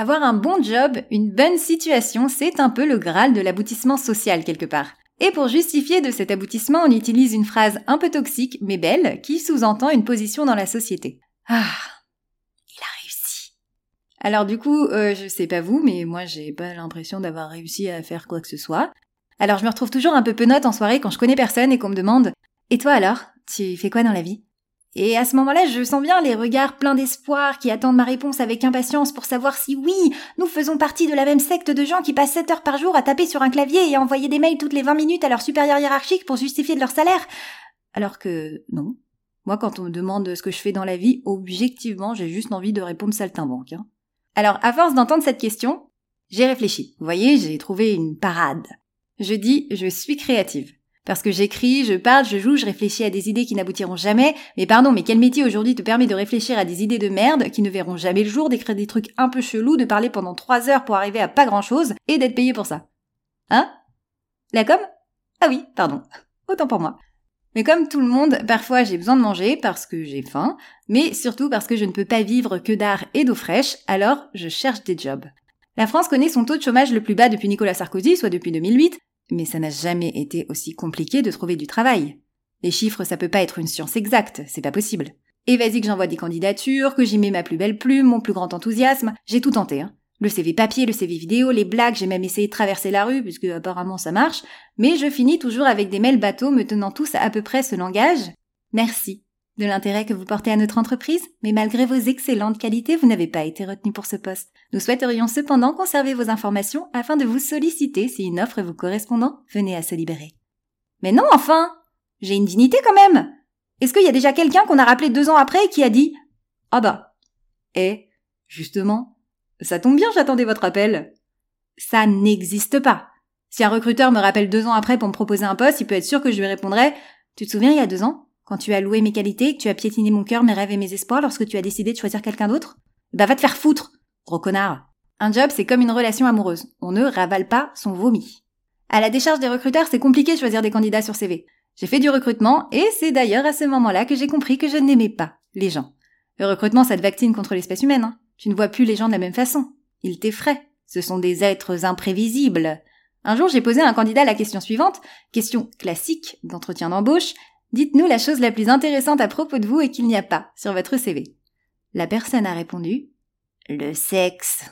Avoir un bon job, une bonne situation, c'est un peu le graal de l'aboutissement social quelque part. Et pour justifier de cet aboutissement, on utilise une phrase un peu toxique mais belle qui sous-entend une position dans la société. Ah, il a réussi. Alors du coup, euh, je sais pas vous, mais moi j'ai pas l'impression d'avoir réussi à faire quoi que ce soit. Alors je me retrouve toujours un peu penote en soirée quand je connais personne et qu'on me demande Et toi alors? Tu fais quoi dans la vie? Et à ce moment-là, je sens bien les regards pleins d'espoir qui attendent ma réponse avec impatience pour savoir si oui, nous faisons partie de la même secte de gens qui passent 7 heures par jour à taper sur un clavier et à envoyer des mails toutes les 20 minutes à leur supérieur hiérarchique pour justifier de leur salaire. Alors que non. Moi, quand on me demande ce que je fais dans la vie, objectivement, j'ai juste envie de répondre saltimbanque. Hein. Alors, à force d'entendre cette question, j'ai réfléchi. Vous voyez, j'ai trouvé une parade. Je dis, je suis créative. Parce que j'écris, je parle, je joue, je réfléchis à des idées qui n'aboutiront jamais. Mais pardon, mais quel métier aujourd'hui te permet de réfléchir à des idées de merde qui ne verront jamais le jour, d'écrire des trucs un peu chelous, de parler pendant trois heures pour arriver à pas grand chose et d'être payé pour ça? Hein? La com? Ah oui, pardon. Autant pour moi. Mais comme tout le monde, parfois j'ai besoin de manger parce que j'ai faim, mais surtout parce que je ne peux pas vivre que d'art et d'eau fraîche, alors je cherche des jobs. La France connaît son taux de chômage le plus bas depuis Nicolas Sarkozy, soit depuis 2008, mais ça n'a jamais été aussi compliqué de trouver du travail. Les chiffres, ça peut pas être une science exacte, c'est pas possible. Et vas-y que j'envoie des candidatures, que j'y mets ma plus belle plume, mon plus grand enthousiasme, j'ai tout tenté, hein. Le CV papier, le CV vidéo, les blagues, j'ai même essayé de traverser la rue, puisque apparemment ça marche, mais je finis toujours avec des mails bateaux me tenant tous à, à peu près ce langage. Merci de l'intérêt que vous portez à notre entreprise, mais malgré vos excellentes qualités, vous n'avez pas été retenu pour ce poste. Nous souhaiterions cependant conserver vos informations afin de vous solliciter si une offre vous correspondant venait à se libérer. Mais non, enfin J'ai une dignité quand même Est-ce qu'il y a déjà quelqu'un qu'on a rappelé deux ans après et qui a dit Ah bah Eh, justement, ça tombe bien, j'attendais votre appel. Ça n'existe pas. Si un recruteur me rappelle deux ans après pour me proposer un poste, il peut être sûr que je lui répondrai Tu te souviens il y a deux ans quand tu as loué mes qualités, que tu as piétiné mon cœur, mes rêves et mes espoirs lorsque tu as décidé de choisir quelqu'un d'autre Bah va te faire foutre, gros connard. Un job, c'est comme une relation amoureuse. On ne ravale pas son vomi. À la décharge des recruteurs, c'est compliqué de choisir des candidats sur CV. J'ai fait du recrutement et c'est d'ailleurs à ce moment-là que j'ai compris que je n'aimais pas les gens. Le recrutement, ça te vaccine contre l'espèce humaine. Hein. Tu ne vois plus les gens de la même façon. Ils t'effraient. Ce sont des êtres imprévisibles. Un jour, j'ai posé à un candidat la question suivante, question classique d'entretien d'embauche. Dites-nous la chose la plus intéressante à propos de vous et qu'il n'y a pas sur votre CV. La personne a répondu Le sexe.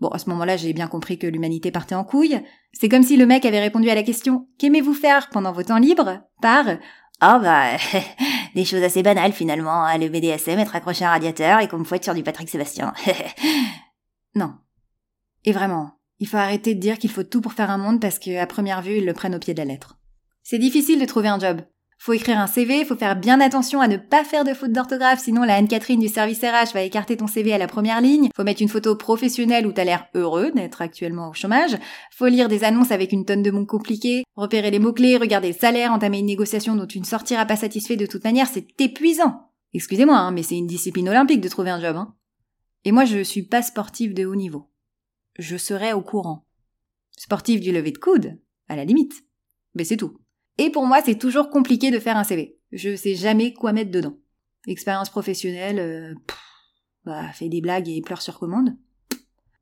Bon, à ce moment-là, j'ai bien compris que l'humanité partait en couille. C'est comme si le mec avait répondu à la question Qu'aimez-vous faire pendant vos temps libres? par Ah oh bah, des choses assez banales finalement, le BDSM, être accroché à un radiateur et qu'on me fouette sur du Patrick Sébastien. non. Et vraiment, il faut arrêter de dire qu'il faut tout pour faire un monde parce qu'à première vue, ils le prennent au pied de la lettre. C'est difficile de trouver un job. Faut écrire un CV, faut faire bien attention à ne pas faire de faute d'orthographe, sinon la Anne-Catherine du service RH va écarter ton CV à la première ligne. Faut mettre une photo professionnelle où t'as l'air heureux d'être actuellement au chômage. Faut lire des annonces avec une tonne de mots compliqués, repérer les mots-clés, regarder le salaire, entamer une négociation dont tu ne sortiras pas satisfait de toute manière, c'est épuisant. Excusez-moi, hein, mais c'est une discipline olympique de trouver un job, hein. Et moi, je suis pas sportive de haut niveau. Je serais au courant. Sportive du lever de coude, à la limite. Mais c'est tout. Et pour moi, c'est toujours compliqué de faire un CV. Je sais jamais quoi mettre dedans. Expérience professionnelle, euh, bah, fait des blagues et pleure sur commande.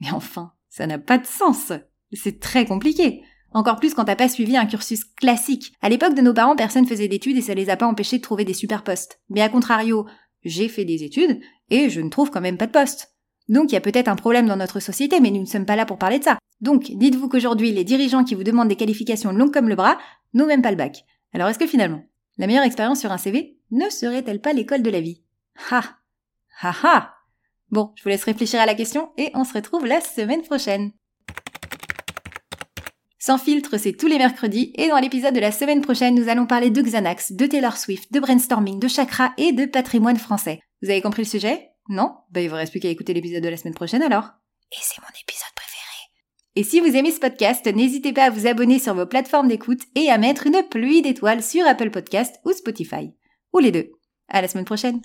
Mais enfin, ça n'a pas de sens. C'est très compliqué. Encore plus quand t'as pas suivi un cursus classique. À l'époque de nos parents, personne faisait d'études et ça les a pas empêchés de trouver des super postes. Mais à contrario, j'ai fait des études et je ne trouve quand même pas de poste. Donc il y a peut-être un problème dans notre société, mais nous ne sommes pas là pour parler de ça. Donc dites-vous qu'aujourd'hui, les dirigeants qui vous demandent des qualifications longues comme le bras n'ont même pas le bac. Alors est-ce que finalement, la meilleure expérience sur un CV ne serait-elle pas l'école de la vie? Ha Ha ha Bon, je vous laisse réfléchir à la question et on se retrouve la semaine prochaine. Sans filtre, c'est tous les mercredis et dans l'épisode de la semaine prochaine, nous allons parler de Xanax, de Taylor Swift, de brainstorming, de chakra et de patrimoine français. Vous avez compris le sujet? Non? Bah il vous reste plus qu'à écouter l'épisode de la semaine prochaine alors. Et c'est mon épisode. Et si vous aimez ce podcast, n'hésitez pas à vous abonner sur vos plateformes d'écoute et à mettre une pluie d'étoiles sur Apple Podcast ou Spotify. Ou les deux. À la semaine prochaine.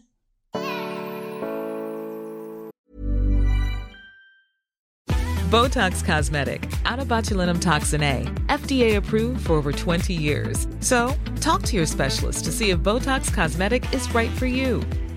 Botox Cosmetic, out of botulinum toxin A, FDA approved for over 20 years. So, talk to your specialist to see if Botox Cosmetic is right for you.